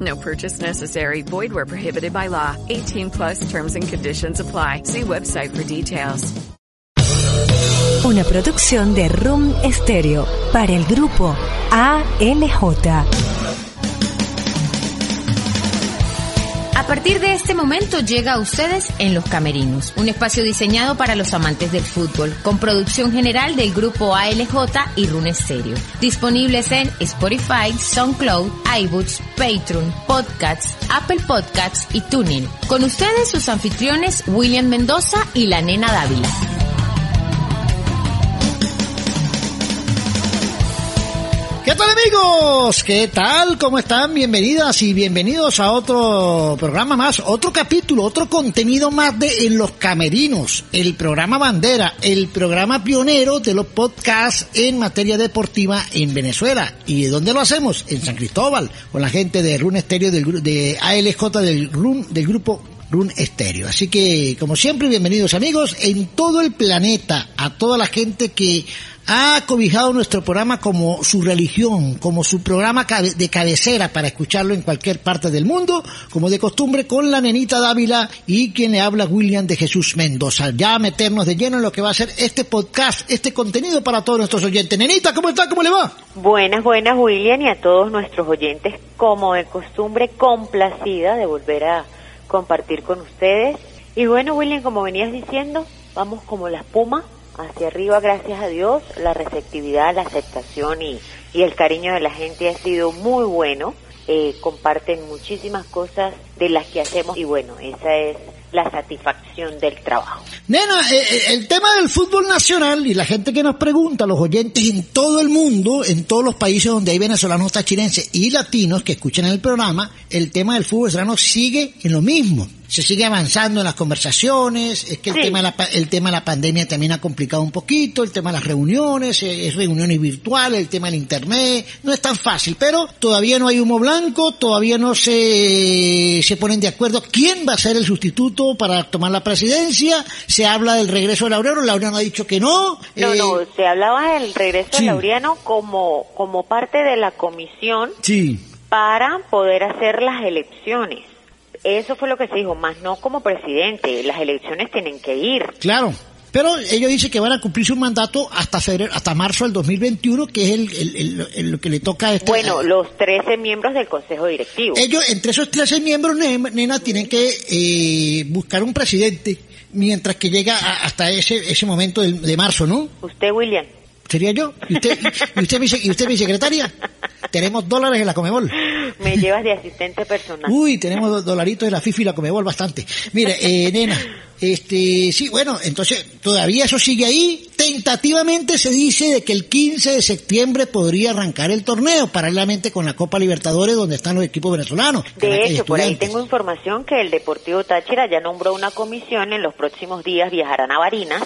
No purchase necessary. Void where prohibited by law. 18 plus terms and conditions apply. See website for details. Una producción de Room Stereo para el grupo ALJ. A partir de este momento llega a ustedes en Los Camerinos, un espacio diseñado para los amantes del fútbol, con producción general del grupo ALJ y Rune Stereo. Disponibles en Spotify, SoundCloud, iBooks, Patreon, Podcasts, Apple Podcasts y TuneIn. Con ustedes sus anfitriones William Mendoza y la nena Dávila. ¿Qué tal amigos? ¿Qué tal? ¿Cómo están? Bienvenidas y bienvenidos a otro programa más, otro capítulo, otro contenido más de En los Camerinos, el programa bandera, el programa pionero de los podcasts en materia deportiva en Venezuela. ¿Y de dónde lo hacemos? En San Cristóbal, con la gente de Run Estéreo del, de ALJ del, Run, del grupo Run Estéreo. Así que, como siempre, bienvenidos amigos en todo el planeta, a toda la gente que ha cobijado nuestro programa como su religión, como su programa de cabecera para escucharlo en cualquier parte del mundo, como de costumbre con la nenita Dávila y quien le habla William de Jesús Mendoza. Ya meternos de lleno en lo que va a ser este podcast, este contenido para todos nuestros oyentes. Nenita, ¿cómo está? ¿Cómo le va? Buenas, buenas, William, y a todos nuestros oyentes, como de costumbre, complacida de volver a compartir con ustedes. Y bueno, William, como venías diciendo, vamos como la espuma hacia arriba, gracias a Dios. La receptividad, la aceptación y, el cariño de la gente ha sido muy bueno. Eh, comparten muchísimas cosas de las que hacemos y bueno, esa es la satisfacción del trabajo. Nena, eh, eh, el tema del fútbol nacional y la gente que nos pregunta, los oyentes en todo el mundo, en todos los países donde hay venezolanos, tachirenses y latinos que escuchan el programa, el tema del fútbol venezolano sigue en lo mismo. Se sigue avanzando en las conversaciones, es que el, Sí. tema, de la, el tema de la pandemia también ha complicado un poquito, el tema de las reuniones, eh, es reuniones virtuales, el tema del internet, no es tan fácil, pero todavía no hay humo blanco, todavía no se, se ponen de acuerdo quién va a ser el sustituto para tomar la presidencia, se habla del regreso de Laureano, Laureano ha dicho que no. No, eh, no, se hablaba del regreso sí. de Laureano como, como parte de la comisión Sí, para poder hacer las elecciones. Eso fue lo que se dijo, más no como presidente. Las elecciones tienen que ir. claro. Pero ellos dicen que van a cumplir su mandato hasta febrero, hasta marzo del 2021, que es el, el- el- el- lo que le toca a este. Bueno, los 13 miembros del Consejo Directivo. Ellos, entre esos 13 miembros, ne- nena, tienen que eh, buscar un presidente mientras que llega a- hasta ese ese momento de, marzo, ¿no? Usted, William, ¿Sería yo? ¿Y usted, y usted, mi, y usted mi secretaria? Tenemos dólares en la Comebol. me llevas de asistente personal. Uy, tenemos do- dolaritos de la FIFI y la Comebol bastante. Mire, eh, nena, este, sí, bueno, entonces, todavía eso sigue ahí. Tentativamente se dice de que el 15 de septiembre podría arrancar el torneo, paralelamente con la Copa Libertadores, donde están los equipos venezolanos. De hecho, por ahí tengo información que el Deportivo Táchira ya nombró una comisión, en los próximos días viajarán a Barinas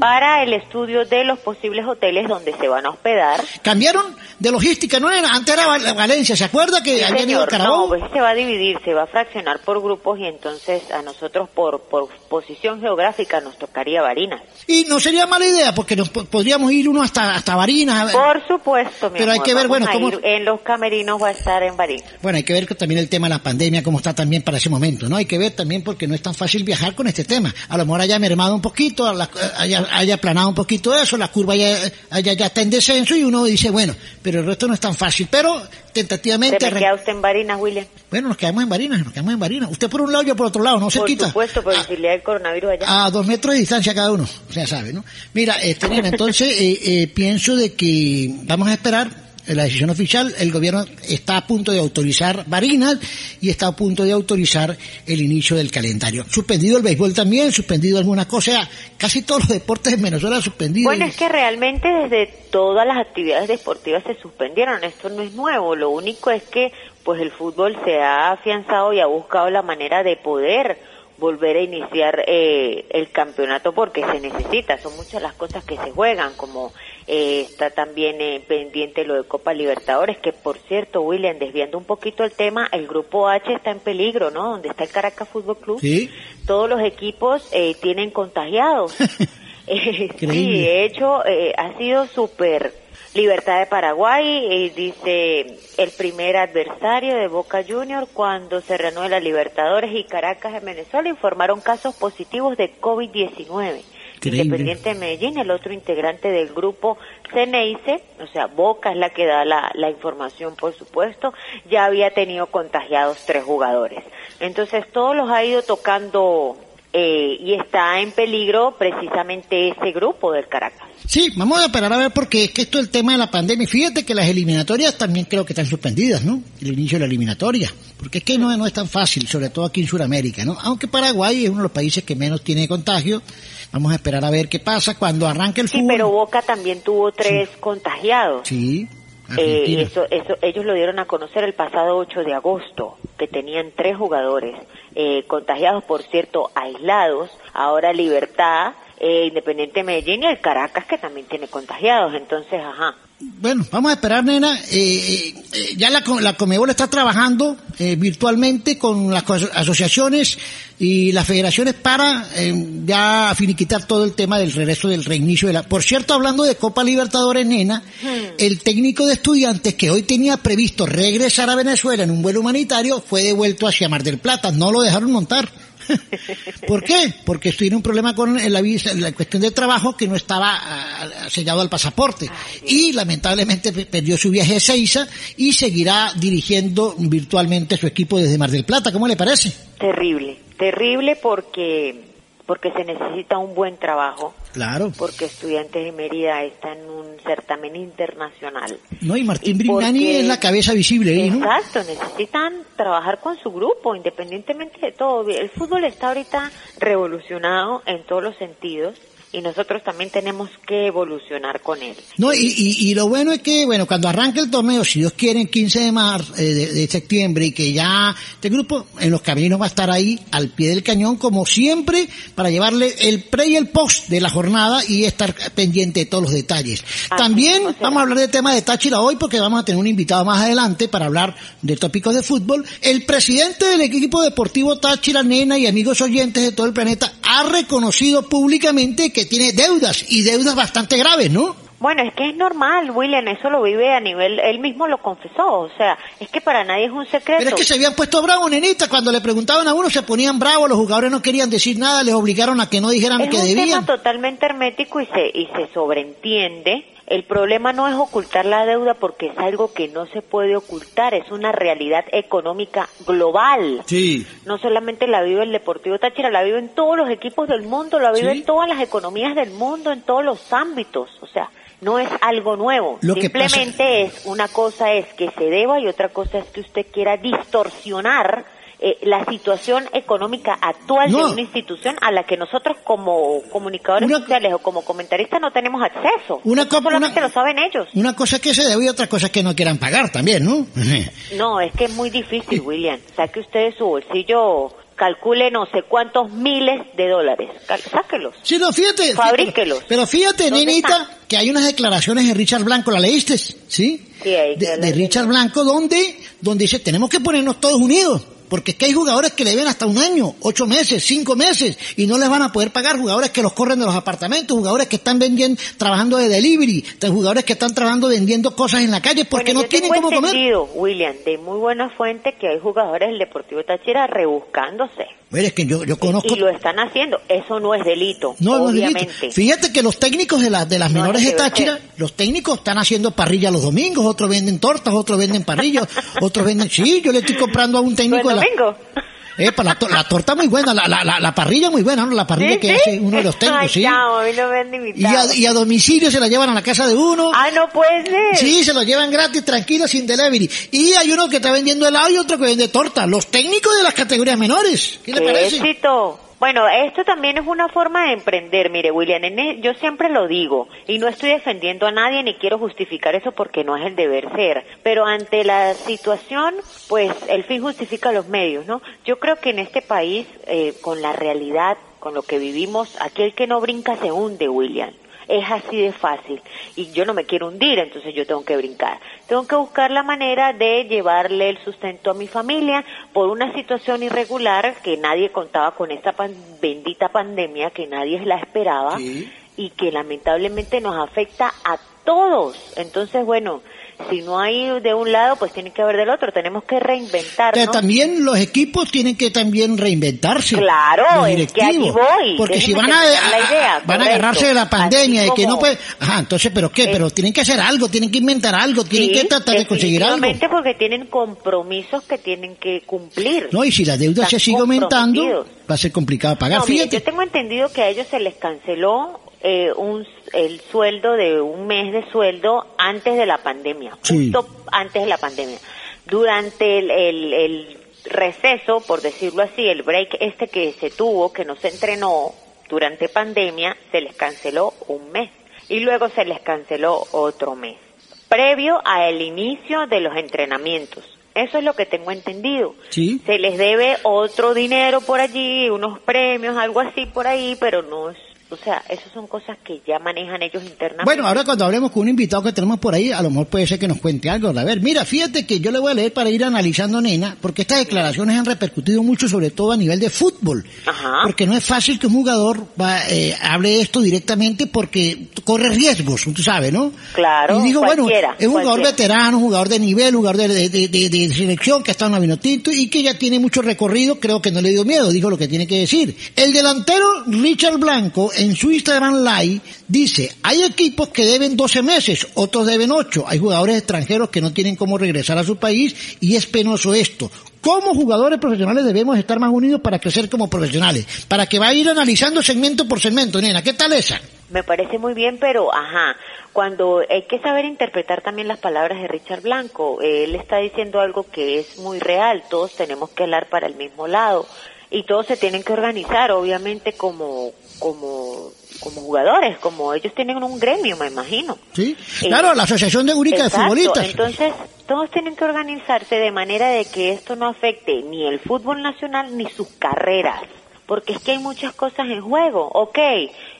para el estudio de los posibles hoteles donde se van a hospedar. Cambiaron de logística, no era, antes era Val- Valencia, ¿se acuerda que Sí, habían ido a Carabobo? no, pues se va a dividir, se va a fraccionar por grupos y entonces a nosotros por, por posición geográfica nos tocaría Barinas. Y no sería mala idea, porque nos po- podríamos ir uno hasta, hasta Barinas. Por supuesto, mi Pero hay que ver, bueno, cómo- en los camerinos va a estar en Barinas. Bueno, hay que ver también el tema de la pandemia, cómo está también para ese momento, ¿no? Hay que ver también porque no es tan fácil viajar con este tema. A lo mejor haya mermado un poquito, haya, haya aplanado un poquito eso, la curva ya, haya- ya está en descenso y uno dice, bueno, pero el resto no es tan fácil. Pero tentativamente... ¿Se me queda usted en Barinas, William? Bueno, nos quedamos en Barinas, nos quedamos en Barinas. Usted por un lado, yo por otro lado, ¿no se Por supuesto, pero Ah, si le da el coronavirus allá? A dos metros de distancia cada uno, ya sabe, ¿no? Mira, este, entonces eh, eh, pienso de que vamos a esperar la decisión oficial, el gobierno está a punto de autorizar Barinas y está a punto de autorizar el inicio del calendario. Suspendido el béisbol también, suspendido algunas cosas, casi todos los deportes en Venezuela suspendidos. Bueno, es que realmente desde todas las actividades deportivas se suspendieron, esto no es nuevo, lo único es que pues el fútbol se ha afianzado y ha buscado la manera de poder volver a iniciar eh, el campeonato porque se necesita, son muchas las cosas que se juegan, como eh, está también eh, pendiente lo de Copa Libertadores, que por cierto, William, desviando un poquito el tema, el grupo H está en peligro, ¿no? Donde está el Caracas Fútbol Club, Sí. todos los equipos eh, tienen contagiados. Eh, sí, de hecho, eh, ha sido súper Libertad de Paraguay, eh, dice el primer adversario de Boca Junior cuando se reanude la Libertadores y Caracas en Venezuela informaron casos positivos de COVID-19. Increíble. Independiente de Medellín, el otro integrante del grupo Ceneice, o sea, Boca es la que da la, la información, por supuesto, ya había tenido contagiados tres jugadores. Entonces, todos los ha ido tocando eh, y está en peligro precisamente ese grupo del Caracas. Sí, vamos a esperar a ver porque es que esto es el tema de la pandemia. Fíjate que las eliminatorias también creo que están suspendidas, ¿no? El inicio de la eliminatoria. Porque es que no, no es tan fácil, sobre todo aquí en Sudamérica, ¿no? Aunque Paraguay es uno de los países que menos tiene contagio. Vamos a esperar a ver qué pasa cuando arranque el Sí, fútbol. pero Boca también tuvo tres contagiados. Sí, Eh, eso, eso, ellos lo dieron a conocer el pasado 8 de agosto, que tenían tres jugadores eh, contagiados, por cierto, aislados. Ahora Libertad, eh, Independiente Medellín y el Caracas, que también tiene contagiados. Entonces, ajá. Bueno, vamos a esperar, nena. Eh, eh, ya la, la Comebol está trabajando eh, virtualmente con las asociaciones y las federaciones para eh, ya finiquitar todo el tema del regreso del reinicio de la... Por cierto, hablando de Copa Libertadores, nena, el técnico de estudiantes que hoy tenía previsto regresar a Venezuela en un vuelo humanitario fue devuelto hacia Mar del Plata. No lo dejaron montar. ¿Por qué? Porque tuvieron un problema con la, visa, la cuestión de trabajo que no estaba ah, sellado al pasaporte. Y lamentablemente pe- perdió su viaje a Seiza y seguirá dirigiendo virtualmente su equipo desde Mar del Plata. ¿Cómo le parece? Terrible, terrible porque porque se necesita un buen trabajo, Claro. porque Estudiantes de Mérida está en un certamen internacional. No, y Martín Y porque- es la cabeza visible ¿no? Exacto, necesitan trabajar con su grupo, independientemente de todo. El fútbol está ahorita revolucionado en todos los sentidos y nosotros también tenemos que evolucionar con él. No, y, y, y lo bueno es que, bueno, cuando arranque el torneo, si Dios quiere, en 15 de, mar, eh, de, de septiembre, y que ya este grupo en los caminos va a estar ahí al pie del cañón, como siempre, para llevarle el pre y el post de la jornada y estar pendiente de todos los detalles. También vamos a hablar del tema de Táchira hoy, porque vamos a tener un invitado más adelante para hablar de tópicos de fútbol. El presidente del equipo deportivo Táchira, Nena y amigos oyentes de todo el planeta, ha reconocido públicamente que tiene deudas, y deudas bastante graves, ¿no? Bueno, es que es normal, William, eso lo vive a nivel, él mismo lo confesó, o sea, es que para nadie es un secreto. Pero es que se habían puesto bravos, nenita. Cuando le preguntaban a uno se ponían bravos, los jugadores no querían decir nada, les obligaron a que no dijeran es que un debían. tema totalmente hermético y se, y se sobreentiende. El problema no es ocultar la deuda porque es algo que no se puede ocultar, es una realidad económica global. Sí. No solamente la vive el Deportivo Táchira, la vive en todos los equipos del mundo, la vive Sí. en todas las economías del mundo, en todos los ámbitos. O sea, no es algo nuevo. Lo que Simplemente es, una cosa es que se deba y otra cosa es que usted quiera distorsionar eh, la situación económica actual No. de una institución a la que nosotros como comunicadores Una- sociales o como comentaristas no tenemos acceso. Una Eso solamente una- lo saben ellos. Una cosa es que se debe y otra cosa es que no quieran pagar también, ¿no? No, es que es muy difícil, William. Saque usted de su bolsillo, calcule no sé cuántos miles de dólares. Sáquelos. Sí, no, fíjate. Fabríquelos. Pero fíjate, ¿Dónde nenita, están? que hay unas declaraciones de Richard Blanco, ¿la leíste? ¿Sí? Sí, ahí De, de Richard Blanco, donde, donde dice, tenemos que ponernos todos unidos. Porque es que hay jugadores que le deben hasta un año, ocho meses, cinco meses, y no les van a poder pagar. Jugadores que los corren de los apartamentos, jugadores que están vendiendo, trabajando de delivery, jugadores que están trabajando vendiendo cosas en la calle porque Bueno, no tienen cómo comer. William, de muy buena fuente que hay jugadores del Deportivo Táchira rebuscándose. Bueno, es que yo, yo conozco... Y lo están haciendo. Eso no es delito, No, no es delito. obviamente. Fíjate que los técnicos de, las de las No, menores no de Táchira, los técnicos están haciendo parrilla los domingos, otros venden tortas, otros venden parrillas, otros venden... Sí, yo le estoy comprando a un ¿Lo técnico de la... Epa, la, to- la torta muy buena, la, la, la, la parrilla muy buena, ¿no? La parrilla ¿Sí, que sí? hace uno de los técnicos, sí. mí no me Y a, y a domicilio se la llevan a la casa de uno. Ah, no puede ser. Sí, se lo llevan gratis, tranquilo, sin delivery. Y hay uno que está vendiendo helado y otro que vende torta. Los técnicos de las categorías menores. ¿Qué le ¡Qué parece? éxito! Bueno, esto también es una forma de emprender. Mire, William, e- yo siempre lo digo y no estoy defendiendo a nadie ni quiero justificar eso porque no es el deber ser. Pero ante la situación, pues el fin justifica los medios, ¿no? Yo creo que en este país, eh, con la realidad, con lo que vivimos, aquel que no brinca se hunde, William. Es así de fácil. Y yo no me quiero hundir, entonces yo tengo que brincar. Tengo que buscar la manera de llevarle el sustento a mi familia por una situación irregular que nadie contaba con esta pan- bendita pandemia, que nadie la esperaba Sí. y que lamentablemente nos afecta a todos. Entonces, bueno, si no hay de un lado, pues tiene que haber del otro. Tenemos que Que reinventarnos. también los equipos tienen que también reinventarse. Claro, los es que allí voy. Porque si Déjeme van a, la idea, van a agarrarse de la pandemia, de que no puede... Ajá, entonces, ¿pero qué? Eh, Pero tienen que hacer algo, tienen que inventar algo, tienen Sí, que tratar de conseguir algo. porque tienen compromisos que tienen que cumplir. No, y si la deuda Están se sigue aumentando, va a ser complicado pagar. No, mire, Fíjate. yo tengo entendido que a ellos se les canceló eh, un, el sueldo de un mes de sueldo antes de la pandemia, Sí. justo antes de la pandemia. Durante el, el, el receso, por decirlo así, el break este que se tuvo, que no se entrenó durante pandemia, se les canceló un mes y luego se les canceló otro mes, previo al inicio de los entrenamientos. Eso es lo que tengo entendido Sí. se les debe otro dinero por allí, unos premios, algo así por ahí, pero no es, o sea, esas son cosas que ya manejan ellos internamente. Bueno, ahora cuando hablemos con un invitado que tenemos por ahí, a lo mejor puede ser que nos cuente algo. A ver, mira, fíjate que yo le voy a leer para ir analizando, nena, porque estas declaraciones han repercutido mucho, sobre todo a nivel de fútbol. Ajá. Porque no es fácil que un jugador va, eh, hable esto directamente porque corre riesgos, tú sabes, ¿no? Claro, Y digo, bueno, es un jugador veterano, un jugador de nivel, un jugador de, de, de- de selección que ha estado en la Vinotinto y que ya tiene mucho recorrido, creo que no le dio miedo, dijo lo que tiene que decir. El delantero Richard Blanco en su Instagram Live dice, hay equipos que deben 12 meses, otros deben 8, hay jugadores extranjeros que no tienen cómo regresar a su país y es penoso esto. Como jugadores profesionales debemos estar más unidos para crecer como profesionales, para que vaya a ir analizando segmento por segmento, nena, ¿qué tal esa? Me parece muy bien, pero ajá, cuando hay que saber interpretar también las palabras de Richard Blanco, él está diciendo algo que es muy real, todos tenemos que hablar para el mismo lado y todos se tienen que organizar, obviamente como como como jugadores, como ellos tienen un gremio, me imagino. ¿Sí? Eh, Claro, la Asociación de Única de Futbolistas. Entonces, todos tienen que organizarse de manera de que esto no afecte ni el fútbol nacional ni sus carreras. Porque es que hay muchas cosas en juego. Ok,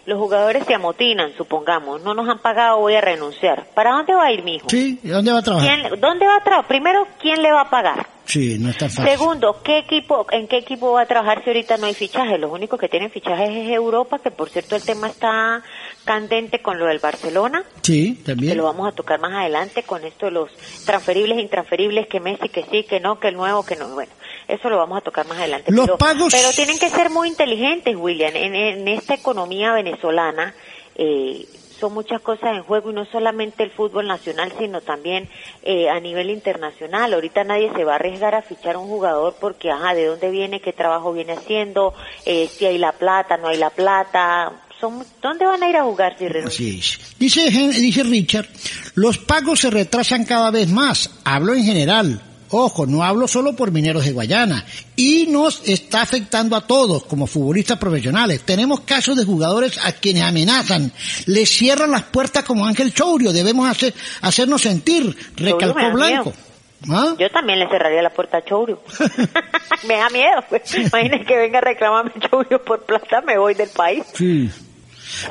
los jugadores se amotinan, supongamos. No nos han pagado, voy a renunciar. ¿Para dónde va a ir mi hijo? Sí, ¿y dónde va a trabajar? ¿Quién- ¿Dónde va a trabajar? Primero, ¿quién le va a pagar? Sí, no es tan fácil. Segundo, ¿qué equipo, ¿en qué equipo va a trabajar si ahorita no hay fichajes? Los únicos que tienen fichajes es Europa, que por cierto el tema está candente con lo del Barcelona Sí, que también. lo vamos a tocar más adelante con esto de los transferibles e intransferibles, que Messi, que sí, que no, que el nuevo, que no. Bueno, eso lo vamos a tocar más adelante. Los pero, pagos- pero tienen que ser muy inteligentes, William. En, en esta economía venezolana eh, son muchas cosas en juego y no solamente el fútbol nacional, sino también eh, a nivel internacional. Ahorita nadie se va a arriesgar a fichar a un jugador porque, ajá, ¿de dónde viene? ¿Qué trabajo viene haciendo? Eh, si hay la plata, no hay la plata. Son, ¿Dónde van a ir a jugar si? Así es. Dice, dice Richard, los pagos se retrasan cada vez más. Hablo en general. Ojo, no hablo solo por mineros de Guayana. Y nos está afectando a todos como futbolistas profesionales. Tenemos casos de jugadores a quienes amenazan, les cierran las puertas como Ángel Chourio. Debemos hacer, hacernos sentir, recalcó Blanco. ¿Ah? Yo también le cerraría la puerta a Chourio. me da miedo. Pues. Que venga a reclamarme Chourio por plata, me voy del país. Sí.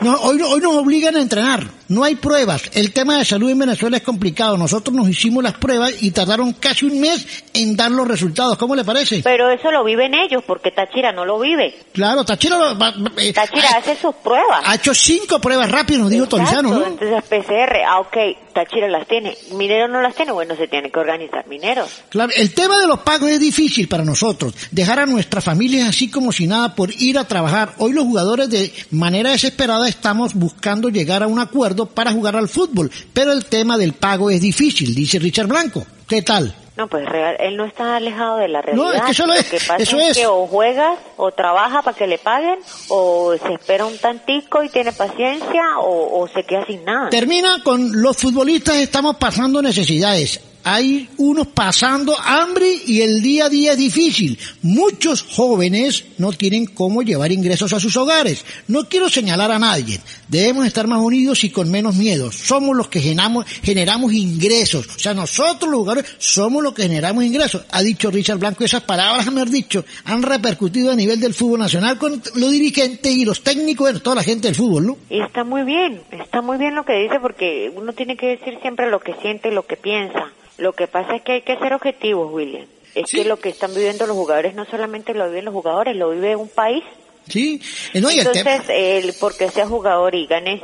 No, hoy, hoy nos obligan a entrenar. No hay pruebas. El tema de salud en Venezuela es complicado. Nosotros nos hicimos las pruebas y tardaron casi un mes en dar los resultados. ¿Cómo le parece? Pero eso lo viven ellos, porque Táchira no lo vive. Claro, Táchira, lo- eh, Táchira ha, hace sus pruebas. ha hecho cinco pruebas rápidas, nos dijo Torizano, ¿no? Entonces PCR, ah, ok, Táchira las tiene. Minero no las tiene, bueno, se tiene que organizar Mineros. Claro, el tema de los pagos es difícil para nosotros. Dejar a nuestras familias así como si nada por ir a trabajar. Hoy los jugadores de manera desesperada estamos buscando llegar a un acuerdo para jugar al fútbol. Pero el tema del pago es difícil, dice Richard Blanco. ¿Qué tal? No, pues real, él no está alejado de la realidad. No, es que eso lo Lo es, que pasa eso es es. que o juegas o trabaja para que le paguen o se espera un tantico y tiene paciencia o, o se queda sin nada. Termina con los futbolistas estamos pasando necesidades. Hay unos pasando hambre y el día a día es difícil. Muchos jóvenes no tienen cómo llevar ingresos a sus hogares. No quiero señalar a nadie. Debemos estar más unidos y con menos miedo. Somos los que generamos, generamos ingresos. O sea, nosotros los jugadores somos los que generamos ingresos. Ha dicho Richard Blanco esas palabras, dicho, han repercutido a nivel del fútbol nacional con los dirigentes y los técnicos, bueno, toda la gente del fútbol, ¿no? Está muy bien, está muy bien lo que dice porque uno tiene que decir siempre lo que siente y lo que piensa. Lo que pasa es que hay que ser objetivos, William. Es Sí. que lo que están viviendo los jugadores no solamente lo viven los jugadores, lo vive un país. Sí, Eh, no, y el tema- Entonces, el, porque sea jugador y ganes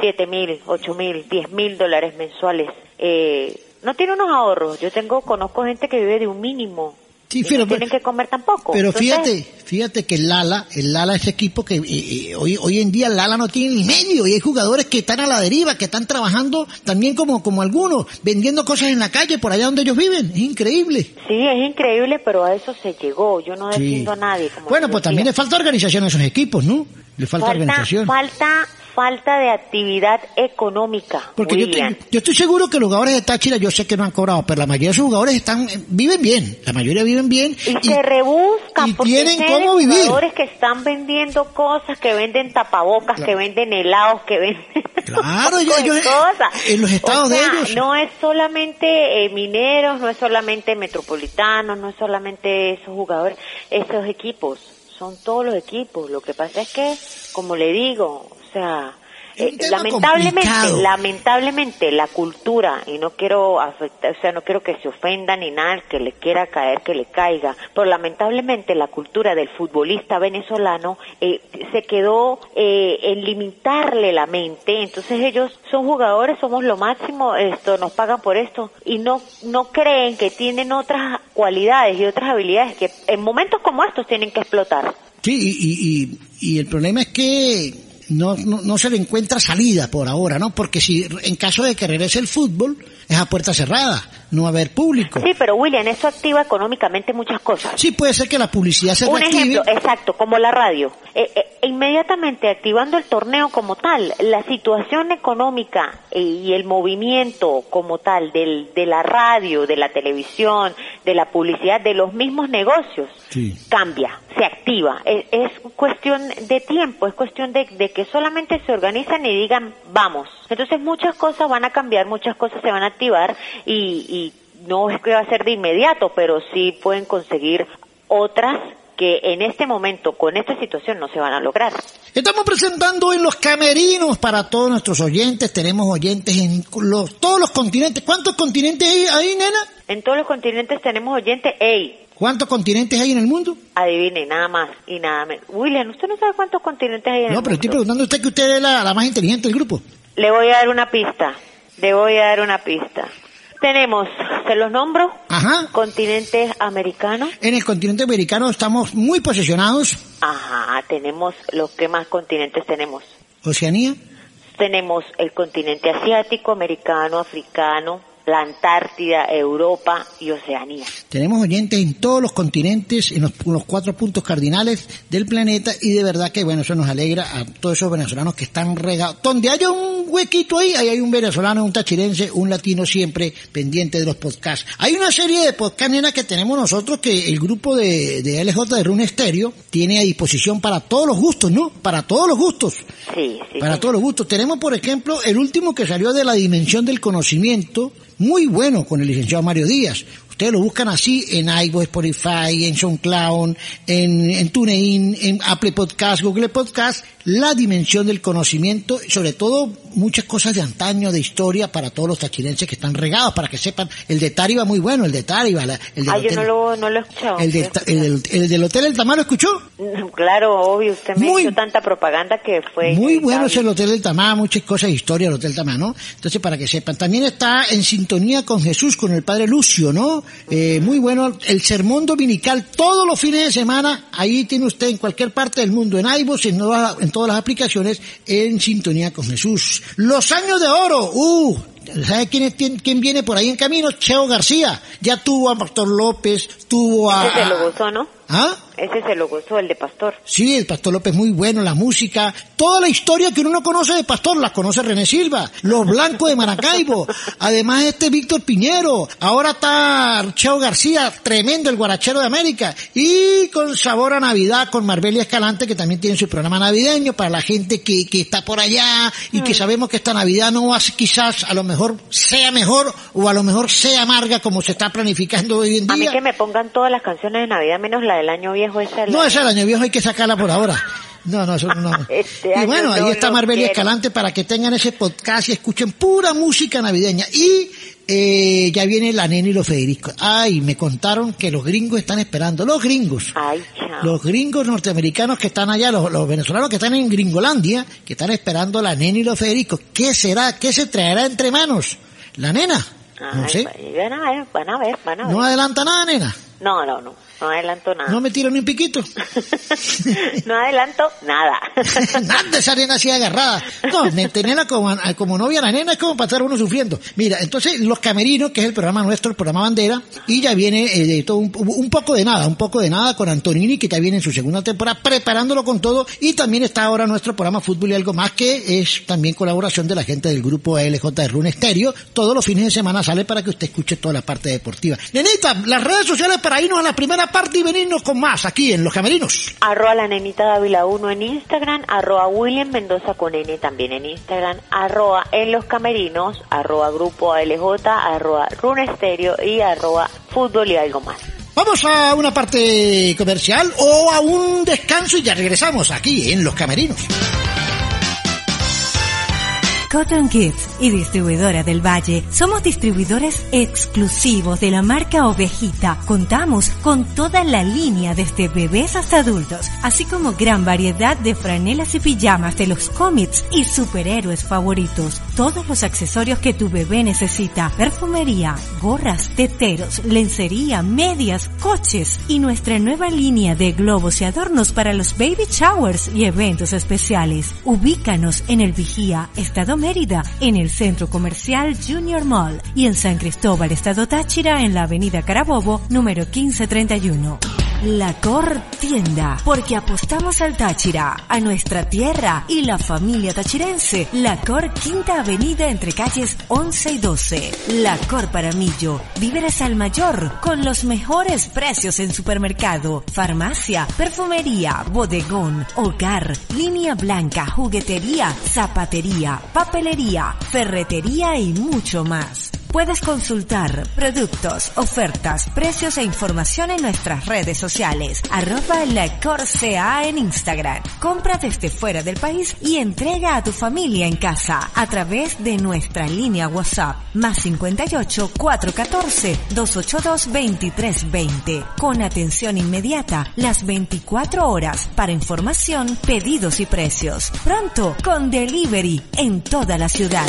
siete mil, ocho mil, diez mil dólares mensuales, eh, no tiene unos ahorros. Yo tengo, conozco gente que vive de un mínimo. Sí, y pero- no tienen que comer tampoco. Pero Entonces, fíjate, fíjate que el Lala, el Lala es equipo que eh, eh, hoy, hoy en día el Lala no tiene ni medio y hay jugadores que están a la deriva, que están trabajando también como, como algunos, vendiendo cosas en la calle por allá donde ellos viven. Es increíble. Sí, es increíble, pero a eso se llegó. Yo no Sí. defiendo a nadie. como Bueno, pues decía. también le falta organización a esos equipos, ¿no? Le falta, organización. Falta, falta de actividad económica. Porque yo estoy, yo estoy seguro que los jugadores de Táchira, yo sé que no han cobrado, pero la mayoría de sus jugadores están, eh, viven bien. La mayoría viven bien. Y, se rebuscan y porque tienen cómo vivir. jugadores que están vendiendo cosas, que venden tapabocas, que venden helados, que venden Claro, cosas. en los estados O sea, de ellos. No es solamente eh, mineros, no es solamente metropolitanos, no es solamente esos jugadores, esos equipos, son todos los equipos. Lo que pasa es que, como le digo, sea, eh, lamentablemente, complicado. lamentablemente la cultura, y no quiero afectar, o sea, no quiero que se ofenda ni nada, que le quiera caer, que le caiga, pero lamentablemente la cultura del futbolista venezolano eh, se quedó eh, en limitarle la mente, entonces ellos son jugadores, somos lo máximo, esto, nos pagan por esto, y no, no creen que tienen otras cualidades y otras habilidades que en momentos como estos tienen que explotar. Sí, y, y el problema es que no, no, no se le encuentra salida por ahora, ¿no? Porque si en caso de que regrese el fútbol, es a puerta cerrada, no va a haber público. Sí, pero William, eso activa económicamente muchas cosas. Sí, puede ser que la publicidad se Un reactive. ejemplo, exacto, como la radio. Eh, eh, inmediatamente activando el torneo como tal, la situación económica eh, y el movimiento como tal del, de la radio, de la televisión, de la publicidad, de los mismos negocios, Sí. cambia, se activa. Es, es cuestión de tiempo, es cuestión de, de que solamente se organizan y digan, vamos. Entonces muchas cosas van a cambiar, muchas cosas se van a activar y, y no es que va a ser de inmediato, pero sí pueden conseguir otras que en este momento, con esta situación, no se van a lograr. Estamos presentando en los camerinos para todos nuestros oyentes. Tenemos oyentes en los, todos los continentes. ¿Cuántos continentes hay ahí, nena? En todos los continentes tenemos oyentes, ey, ¿Cuántos continentes hay en el mundo? adivine, nada más y nada menos. William, ¿usted no sabe cuántos continentes hay en No, el pero estoy mundo? preguntando a usted que usted es la, la más inteligente del grupo. Le voy a dar una pista, le voy a dar una pista. Tenemos, se los nombro, Ajá. continente americano, En el continente americano estamos muy posesionados. ajá, tenemos los que más continentes tenemos. Oceanía, Tenemos el continente asiático, americano, africano, la Antártida, Europa y Oceanía. tenemos oyentes en todos los continentes, en los, en los cuatro puntos cardinales del planeta y de verdad que bueno, eso nos alegra a todos esos venezolanos que están regados. Donde haya un huequito ahí, ahí hay un venezolano, un tachirense, un latino siempre pendiente de los podcasts. Hay una serie de podcasts, nena, que tenemos nosotros que el grupo de, de LJ de Rune Stereo tiene a disposición para todos los gustos, ¿no? Para todos los gustos. Sí, sí. Para sí. todos los gustos. Tenemos, por ejemplo, el último que salió de la dimensión del conocimiento, muy bueno con el licenciado Mario Díaz. Ustedes lo buscan así en iVoox, Spotify, en SoundCloud, en, en TuneIn, en Apple Podcast, Google Podcast, la dimensión del conocimiento, sobre todo muchas cosas de antaño, de historia, para todos los tachirenses que están regados, para que sepan. El de Tariba muy bueno, el de Tariba, la- el del Ah, yo hotel- no lo, no lo he escuchado. el, del el el Hotel El Tamar, ¿lo escuchó? Claro, obvio, usted me Muy- hizo tanta propaganda que fue... Muy bueno es el Hotel del Tamá, muchas cosas de historia del Hotel Tamá, ¿no? Entonces, para que sepan, también está en sintonía con Jesús, con el Padre Lucio, ¿no? Eh, muy bueno el sermón dominical todos los fines de semana, ahí tiene usted en cualquier parte del mundo, en iVoox, en, todas- en todas las aplicaciones, en sintonía con Jesús. Los años de oro, uh, ¿Sabe quién, es, quién, quién viene por ahí en camino? Cheo García. Ya tuvo a Pastor López, tuvo a... Se lo gozó, ¿no? ¿Ah? Ese se lo gozó, el de Pastor. Sí, el Pastor López muy bueno, la música, toda la historia que uno no conoce de Pastor, la conoce René Silva, los blancos de Maracaibo, además este Víctor Piñero, ahora está Cheo García, tremendo el guarachero de América, y con sabor a Navidad con Marbelia Escalante, que también tiene su programa navideño para la gente que, que está por allá y que sabemos que esta Navidad no va quizás a lo mejor sea mejor o a lo mejor sea amarga como se está planificando hoy en A mí día. que me pongan todas las canciones de Navidad menos la del año viejo, esa es la- No, esa viejo hay que sacarla por ahora. No, no, eso no. Este y bueno, ahí no está lo Marbelia quiero. Escalante para que tengan ese podcast y escuchen pura música navideña. Y eh, ya viene la nena y los Federico. Ay, me contaron que los gringos están esperando. Los gringos. Ay, chao. Los gringos norteamericanos que están allá, los, los venezolanos que están en Gringolandia, que están esperando la nena y los Federico. ¿Qué será? ¿Qué se traerá entre manos? ¿La nena? No Ay, sé. Van a ver, van a ver, van a ver. No adelanta nada, nena. No, no, no, no adelanto nada. No me tiro ni un piquito. no adelanto nada. Nada, esa nena así agarrada. No, ne- tenerla como, como novia la nena es como pasar uno sufriendo. Mira, entonces Los Camerinos, que es el programa nuestro, el programa Bandera, y ya viene eh, de todo un, un poco de nada, un poco de nada con Antonini, que ya viene en su segunda temporada, preparándolo con todo, y también está ahora nuestro programa Fútbol y algo más, que es también colaboración de la gente del grupo LJ de Rune Stereo. Todos los fines de semana sale para que usted escuche toda la parte deportiva. Nenita, las redes sociales para irnos a la primera parte y venirnos con más aquí en Los Camerinos. arroba la nenita Dávila 1 en Instagram, arroba William Mendoza con N también en Instagram, arroba en los camerinos, arroba grupo ALJ, arroba Rune Estéreo y arroba fútbol y algo más. Vamos a una parte comercial o a un descanso y ya regresamos aquí en Los Camerinos. Cotton Kids y distribuidora del Valle. Somos distribuidores exclusivos de la marca Ovejita. Contamos con toda la línea desde bebés hasta adultos, así como gran variedad de franelas y pijamas de los cómics y superhéroes favoritos. Todos los accesorios que tu bebé necesita. Perfumería, gorras, teteros, lencería, medias, coches y nuestra nueva línea de globos y adornos para los baby showers y eventos especiales. Ubícanos en el Vigía, Estado Mérida, en el Centro Comercial Junior Mall y en San Cristóbal, Estado Táchira, en la Avenida Carabobo, número 1531. La Cor Tienda, porque apostamos al Táchira, a nuestra tierra y la familia tachirense. La Cor Quinta Avenida entre calles 11 y 12. La Cor Paramillo, víveres al mayor, con los mejores precios en supermercado, farmacia, perfumería, bodegón, hogar, línea blanca, juguetería, zapatería, papelería, ferretería y mucho más. Puedes consultar productos, ofertas, precios e información en nuestras redes sociales. Arroba La Corsea en Instagram. Compra desde fuera del país y entrega a tu familia en casa a través de nuestra línea WhatsApp. Más 58 414 282 2320. Con atención inmediata las 24 horas para información, pedidos y precios. Pronto con delivery en toda la ciudad.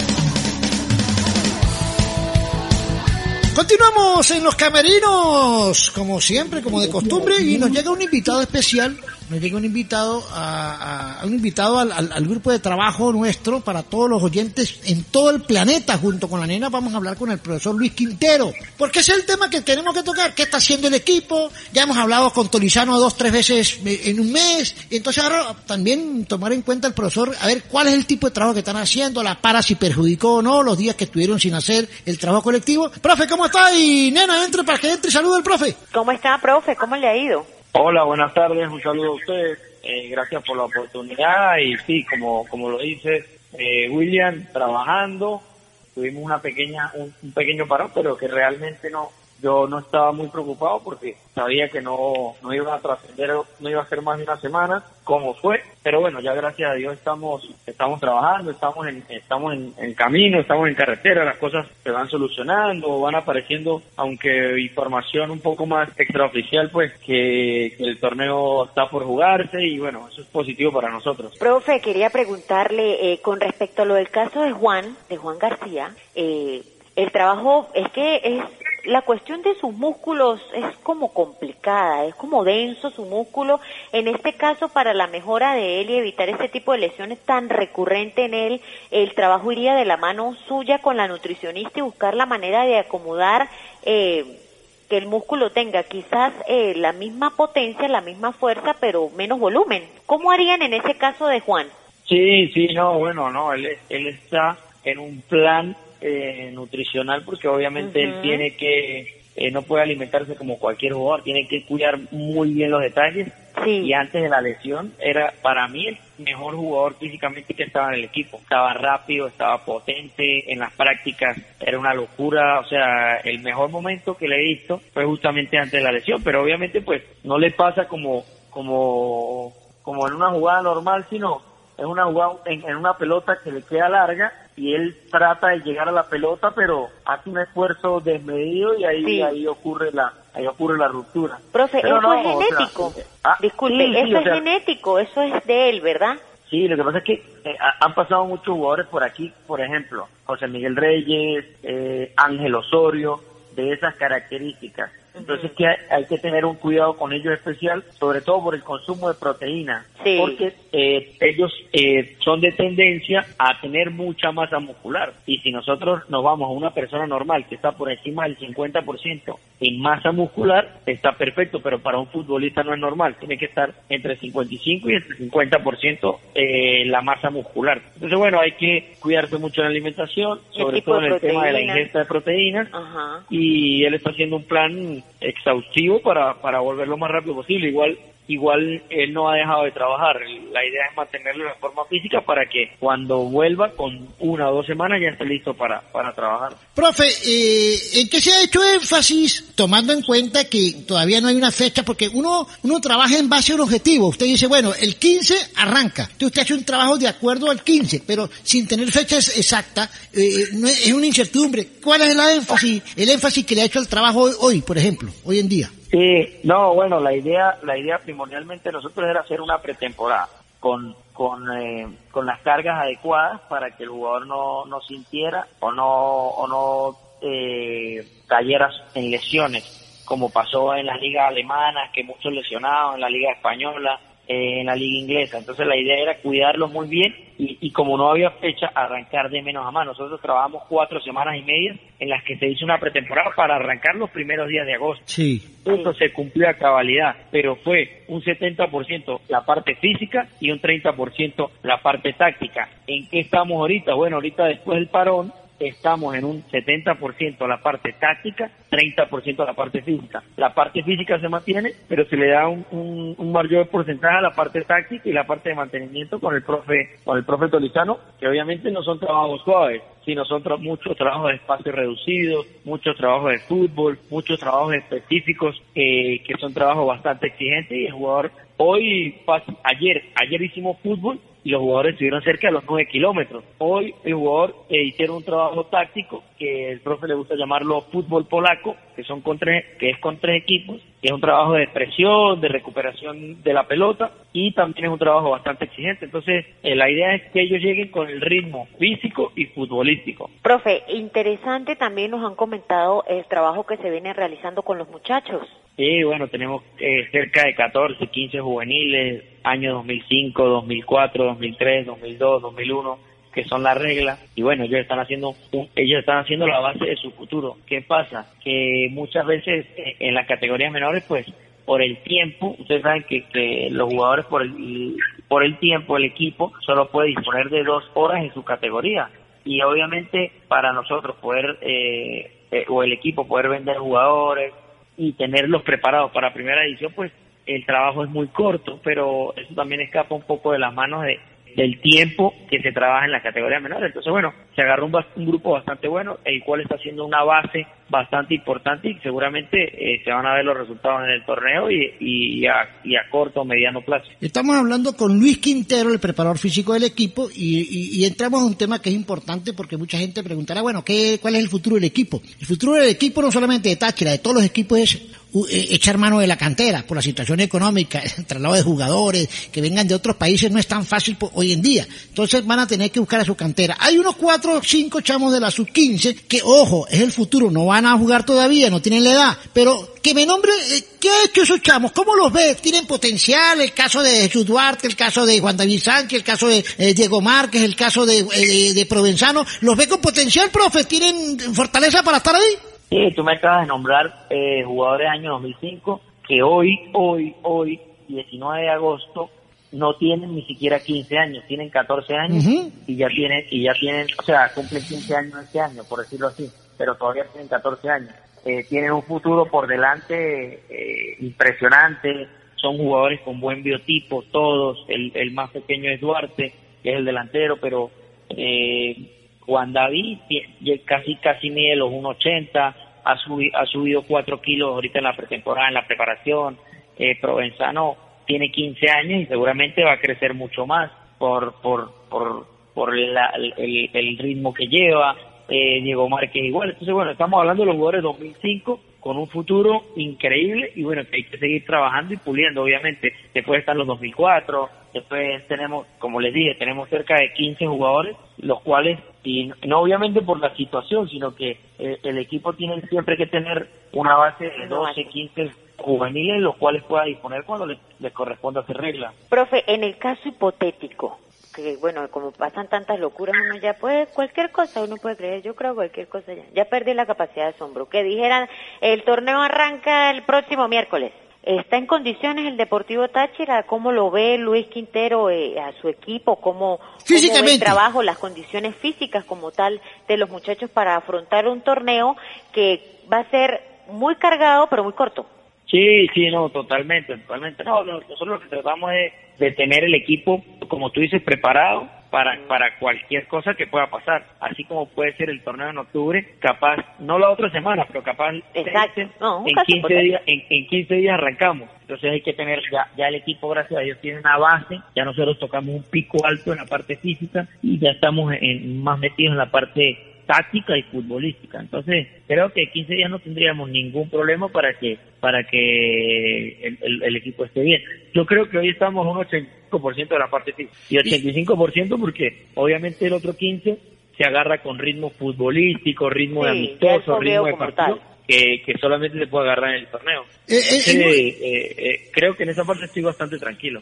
Continuamos en los camerinos, como siempre, como de costumbre, y nos llega un invitado especial, nos llega un invitado a, un invitado al, grupo de trabajo nuestro para todos los oyentes en todo el planeta, junto con la nena vamos a hablar con el profesor Luis Quintero, porque es el tema que tenemos que tocar, qué está haciendo el equipo, ya hemos hablado con Tolizano dos, tres veces en un mes, y entonces ahora también tomar en cuenta el profesor, a ver cuál es el tipo de trabajo que están haciendo, la para si perjudicó o no, los días que estuvieron sin hacer el trabajo colectivo. Profe, ¿cómo está? Y nena, entre para que entre y salude al profe. ¿Cómo está, profe? ¿Cómo le ha ido? Hola, buenas tardes, un saludo a ustedes, eh, gracias por la oportunidad y sí, como, como lo dice eh, William, trabajando, tuvimos una pequeña, un, un pequeño parón, pero que realmente no, yo no estaba muy preocupado porque sabía que no, no iba a trascender, no iba a ser más de una semana, como fue, pero bueno, ya gracias a Dios estamos, estamos trabajando, estamos en, estamos en, camino, estamos en carretera, las cosas se van solucionando, van apareciendo, aunque información un poco más extraoficial, pues que, el torneo está por jugarse y bueno, eso es positivo para nosotros. Profe, quería preguntarle eh, con respecto a lo del caso de Juan, de Juan García, eh, el trabajo es que es la cuestión de sus músculos es como complicada, es como denso su músculo. En este caso, para la mejora de él y evitar ese tipo de lesiones tan recurrente en él, el trabajo iría de la mano suya con la nutricionista y buscar la manera de acomodar eh, que el músculo tenga quizás eh, la misma potencia, la misma fuerza, pero menos volumen. ¿Cómo harían en ese caso de Juan? Sí, sí, no, bueno, no, él está en un plan eh, nutricional porque obviamente él tiene que, eh, no puede alimentarse como cualquier jugador, tiene que cuidar muy bien los detalles. Y antes de la lesión era para mí el mejor jugador físicamente que estaba en el equipo. Estaba rápido, estaba potente, en las prácticas era una locura, o sea, el mejor momento que le he visto fue justamente antes de la lesión, pero obviamente pues no le pasa como como como en una jugada normal, sino es una jugada en, en una pelota que le queda larga y él trata de llegar a la pelota, pero hace un esfuerzo desmedido y ahí ahí ocurre la ahí ocurre la ruptura. Profe, eso es genético. Ah, Disculpe, eso es genético, eso es de él, ¿verdad? Sí, lo que pasa es que eh, han pasado muchos jugadores por aquí, por ejemplo, José Miguel Reyes, eh, Ángel Osorio, de esas características. Entonces que hay, que tener un cuidado con ellos especial, sobre todo por el consumo de proteína, porque eh, ellos eh, son de tendencia a tener mucha masa muscular. Y si nosotros nos vamos a una persona normal que está por encima del 50% en masa muscular, está perfecto, pero para un futbolista no es normal, tiene que estar entre 55 y entre 50% eh, la masa muscular. Entonces, bueno, hay que cuidarse mucho en la alimentación, sobre todo en el tema de la ingesta de proteínas, y él está haciendo un plan exhaustivo para, para volver lo más rápido posible. Igual igual él no ha dejado de trabajar. La idea es mantenerlo en forma física para que cuando vuelva con una o dos semanas ya esté listo para, para trabajar. Profe, eh, ¿en qué se ha hecho énfasis tomando en cuenta que todavía no hay una fecha? Porque uno, uno trabaja en base a un objetivo. Usted dice, bueno, el 15 arranca. Entonces usted hace un trabajo de acuerdo al 15, pero sin tener fechas exactas, eh, no es, es, una incertidumbre. ¿Cuál es el énfasis, el énfasis que le ha hecho al trabajo hoy, por ejemplo, hoy en día? Sí, no, bueno, la idea, la idea primordialmente nosotros era hacer una pretemporada con con, eh, con las cargas adecuadas para que el jugador no, no sintiera o no o no eh, cayera en lesiones como pasó en las ligas alemanas que muchos lesionados en la liga española en la liga inglesa. Entonces la idea era cuidarlo muy bien y, como no había fecha, arrancar de menos a más. Nosotros trabajamos cuatro semanas y media en las que se hizo una pretemporada para arrancar los primeros días de agosto. Sí. Eso se cumplió a cabalidad, pero fue un 70% la parte física y un 30% la parte táctica. ¿En qué estamos ahorita? Bueno, ahorita después del parón estamos en un 70% la parte táctica, 30% la parte física. La parte física se mantiene, pero se le da un, mayor porcentaje a la parte táctica y la parte de mantenimiento con el profe, con el profe Tolizano, que obviamente no son trabajos suaves, sino son muchos trabajos de espacio reducido, muchos trabajos de fútbol, muchos trabajos específicos eh, que son trabajos bastante exigentes y el jugador hoy, ayer, ayer hicimos fútbol los jugadores estuvieron cerca de los 9 kilómetros. Hoy el jugador eh, hicieron un trabajo táctico que el profe le gusta llamarlo fútbol polaco, que son con tres, que es con tres equipos, que es un trabajo de presión, de recuperación de la pelota y también es un trabajo bastante exigente. Entonces, eh, la idea es que ellos lleguen con el ritmo físico y futbolístico. Profe, interesante también nos han comentado el trabajo que se viene realizando con los muchachos. Sí, bueno, tenemos eh, cerca de 14, 15 juveniles, año 2005, 2004, 2003, 2002, 2001, que son las reglas. Y bueno, ellos están haciendo, ellos están haciendo la base de su futuro. ¿Qué pasa? Que muchas veces eh, en las categorías menores, pues por el tiempo, ustedes saben que, los jugadores por el, por el tiempo, el equipo solo puede disponer de dos horas en su categoría. Y obviamente para nosotros poder, eh, o el equipo poder vender jugadores, y tenerlos preparados para primera edición, pues el trabajo es muy corto, pero eso también escapa un poco de las manos de, del tiempo que se trabaja en la categoría menor. Entonces, bueno, se agarró un, un, grupo bastante bueno, el cual está haciendo una base bastante importante y seguramente eh, se van a ver los resultados en el torneo y, y, a, y, a, corto o mediano plazo. Estamos hablando con Luis Quintero, el preparador físico del equipo, y, entramos a un tema que es importante porque mucha gente preguntará, bueno, ¿qué, ¿cuál es el futuro del equipo? El futuro del equipo no solamente de Táchira, de todos los equipos es echar mano de la cantera por la situación económica, el traslado de jugadores que vengan de otros países no es tan fácil hoy en día. Entonces van a tener que buscar a su cantera. Hay unos cuatro o cinco chamos de la sub-15 que, ojo, es el futuro, no van a jugar todavía, no tienen la edad, pero que me nombre, eh, ¿qué ha hecho esos chamos? ¿Cómo los ve? ¿Tienen potencial? El caso de Jesús Duarte, el caso de Juan David Sánchez, el caso de eh, Diego Márquez, el caso de, de Provenzano, ¿los ve con potencial, profe? ¿Tienen fortaleza para estar ahí? Sí, tú me acabas de nombrar eh, jugadores de año 2005 que hoy, hoy, hoy, 19 de agosto, no tienen ni siquiera 15 años, tienen 14 años y ya tienen, y ya tienen, o sea, cumplen 15 años este año, por decirlo así, pero todavía tienen 14 años. Eh, tienen un futuro por delante eh, impresionante, son jugadores con buen biotipo, todos, el, el más pequeño es Duarte, que es el delantero, pero eh, Juan David casi casi mide los 1,80, ha, subido ha subido 4 kilos ahorita en la pretemporada, en la preparación. Eh, Provenzano tiene 15 años y seguramente va a crecer mucho más por, por, por, por el, el, ritmo que lleva. Eh, Diego Márquez igual. Entonces, bueno, estamos hablando de los jugadores 2005 con un futuro increíble y bueno, que hay que seguir trabajando y puliendo, obviamente. Después están los 2004, después tenemos, como les dije, tenemos cerca de 15 jugadores, los cuales, y no obviamente por la situación, sino que eh, el equipo tiene siempre que tener una base de 12, 15 juveniles, los cuales pueda disponer cuando les, les corresponda hacer regla. Profe, en el caso hipotético, que bueno, como pasan tantas locuras, uno ya puede, cualquier cosa uno puede creer, yo creo cualquier cosa ya, ya perdí la capacidad de asombro. Que dijeran, el torneo arranca el próximo miércoles. ¿Está en condiciones el Deportivo Táchira? ¿Cómo lo ve Luis Quintero eh, a su equipo? ¿Cómo, ¿Cómo ve el trabajo, las condiciones físicas como tal de los muchachos para afrontar un torneo que va a ser muy cargado pero muy corto? Sí, sí, no, totalmente, totalmente. No, nosotros lo que tratamos es de tener el equipo, como tú dices, preparado para, para cualquier cosa que pueda pasar. Así como puede ser el torneo en octubre, capaz, no la otra semana, pero capaz Exacto. en, 15 días, en, en 15 días arrancamos. Entonces hay que tener ya, ya el equipo, gracias a Dios, tiene una base, ya nosotros tocamos un pico alto en la parte física y ya estamos en, más metidos en la parte táctica y futbolística. Entonces, creo que 15 días no tendríamos ningún problema para que para que el, el, equipo esté bien. Yo creo que hoy estamos un 85% de la parte física y 85% porque obviamente el otro 15 se agarra con ritmo futbolístico, ritmo de amistoso, ritmo de partido que, que solamente se puede agarrar en el torneo. Eh, eh, eh, creo que en esa parte estoy bastante tranquilo.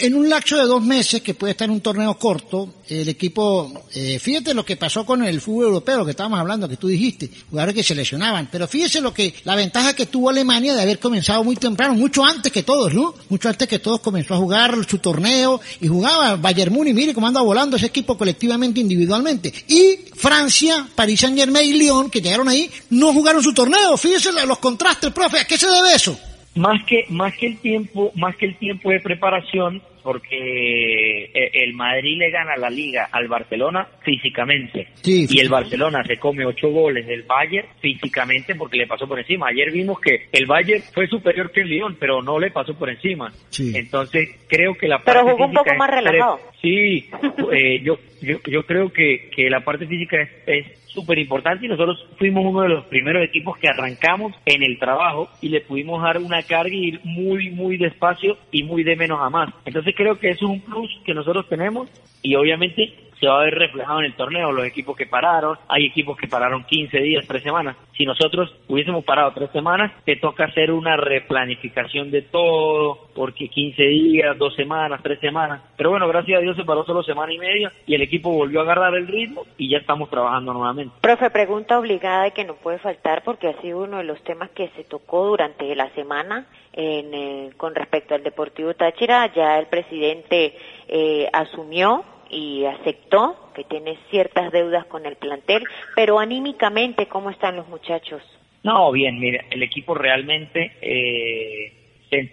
En un lapso de dos meses, que puede estar en un torneo corto, el equipo, fíjate lo que pasó con el fútbol europeo, lo que estábamos hablando, que tú dijiste, jugadores que se lesionaban, pero fíjese lo que, la ventaja que tuvo Alemania de haber comenzado muy temprano, mucho antes que todos, ¿no? Mucho antes que todos comenzó a jugar su torneo y jugaba Bayern Múnich, mire cómo anda volando ese equipo colectivamente, individualmente. Y Francia, París Saint Germain y Lyon, que llegaron ahí, no jugaron su torneo, fíjese los contrastes, profe, ¿a qué se debe eso? Más que, más que el tiempo, más que el tiempo de preparación, porque eh, el Madrid le gana la liga al Barcelona físicamente y el Barcelona se come ocho goles del Bayern físicamente porque le pasó por encima. Ayer vimos que el Bayern fue superior que el Lyon, pero no le pasó por encima. Entonces creo que la parte pero jugó un poco más relajado. Sí, eh, yo, yo yo creo que que la parte física es súper importante y nosotros fuimos uno de los primeros equipos que arrancamos en el trabajo y le pudimos dar una carga y ir muy, muy despacio y muy de menos a más. Entonces creo que eso es un plus que nosotros tenemos y obviamente se va a ver reflejado en el torneo, los equipos que pararon, hay equipos que pararon 15 días, 3 semanas. Si nosotros hubiésemos parado 3 semanas, te toca hacer una replanificación de todo, porque 15 días, 2 semanas, 3 semanas. Pero bueno, gracias a Dios se paró solo semana y media y el equipo volvió a agarrar el ritmo y ya estamos trabajando nuevamente. Profe, pregunta obligada y que no puede faltar porque ha sido uno de los temas que se tocó durante la semana en, eh, con respecto al Deportivo Táchira. Ya el presidente eh, asumió y aceptó que tiene ciertas deudas con el plantel, pero anímicamente, ¿cómo están los muchachos? No, bien, mira, el equipo realmente, eh,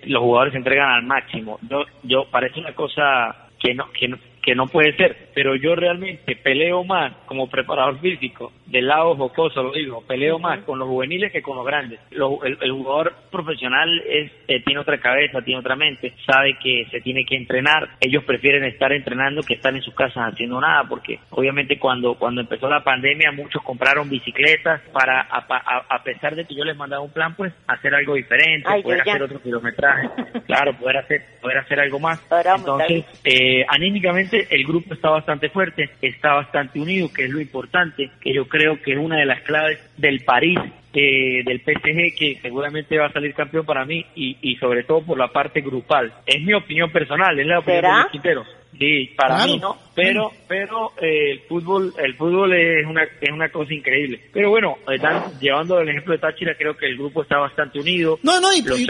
los jugadores se entregan al máximo. Yo, yo parece una cosa que no, que que no puede ser, pero yo realmente peleo más como preparador físico, del lado jocoso lo digo, peleo más con los juveniles que con los grandes. el, jugador profesional es eh, tiene otra cabeza, tiene otra mente, sabe que se tiene que entrenar, ellos prefieren estar entrenando que estar en sus casas haciendo nada, porque obviamente cuando, cuando empezó la pandemia muchos compraron bicicletas para, a, pesar de que yo les mandaba un plan, pues hacer algo diferente, poder hacer otro kilometraje, claro, poder hacer, poder hacer algo más. Entonces, eh, anímicamente el grupo está bastante fuerte, está bastante unido, que es lo importante, que yo creo que es una de las claves del París eh, del PSG que seguramente va a salir campeón para mí y, y sobre todo por la parte grupal. Es mi opinión personal, es la opinión de Quintero. Sí, para mí no, pero pero eh, el fútbol el fútbol es una es una cosa increíble. Pero bueno, están llevando el ejemplo de Táchira, creo que el grupo está bastante unido. No, no, y, Los el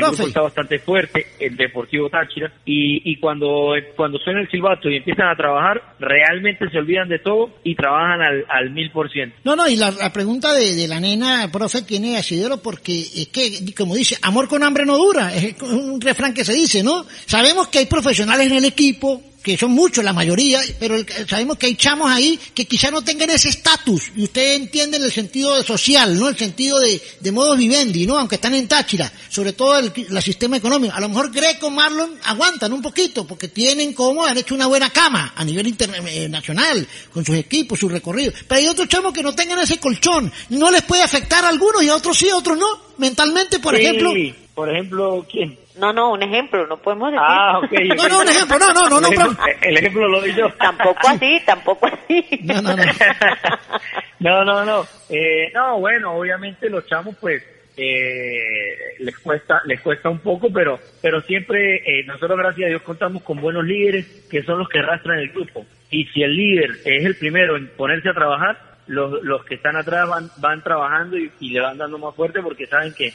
grupo está bastante fuerte, el Deportivo Táchira y, y cuando cuando suena el silbato y empiezan a trabajar, realmente se olvidan de todo y trabajan al al mil por ciento. No, no, y la, pregunta de, de, la nena, profe, tiene asidero porque es que, como dice, amor con hambre no dura, es un refrán que se dice, ¿no? Sabemos que hay profesionales en el equipo que son muchos la mayoría, pero sabemos que hay chamos ahí que quizá no tengan ese estatus, y usted entiende en el sentido social, ¿no? El sentido de, de modo vivendi, ¿no? Aunque están en Táchira, sobre todo el, sistema económico. A lo mejor Greco, Marlon aguantan un poquito, porque tienen como, han hecho una buena cama a nivel internacional, eh, con sus equipos, sus recorridos. Pero hay otros chamos que no tengan ese colchón, no les puede afectar a algunos y a otros sí, a otros no. Mentalmente, por ejemplo. Por ejemplo, ¿quién? No, no, un ejemplo, no podemos decir. Ah, ok. no, no, un ejemplo, no, no, no. no el, ejemplo, lo doy yo. Tampoco así, tampoco así. No, no, no. no, no, no. Eh, no, bueno, obviamente los chamos, pues, eh, les cuesta les cuesta un poco pero pero siempre eh, nosotros gracias a Dios contamos con buenos líderes que son los que arrastran el grupo y si el líder es el primero en ponerse a trabajar los, los que están atrás van, van trabajando y, le van dando más fuerte porque saben que,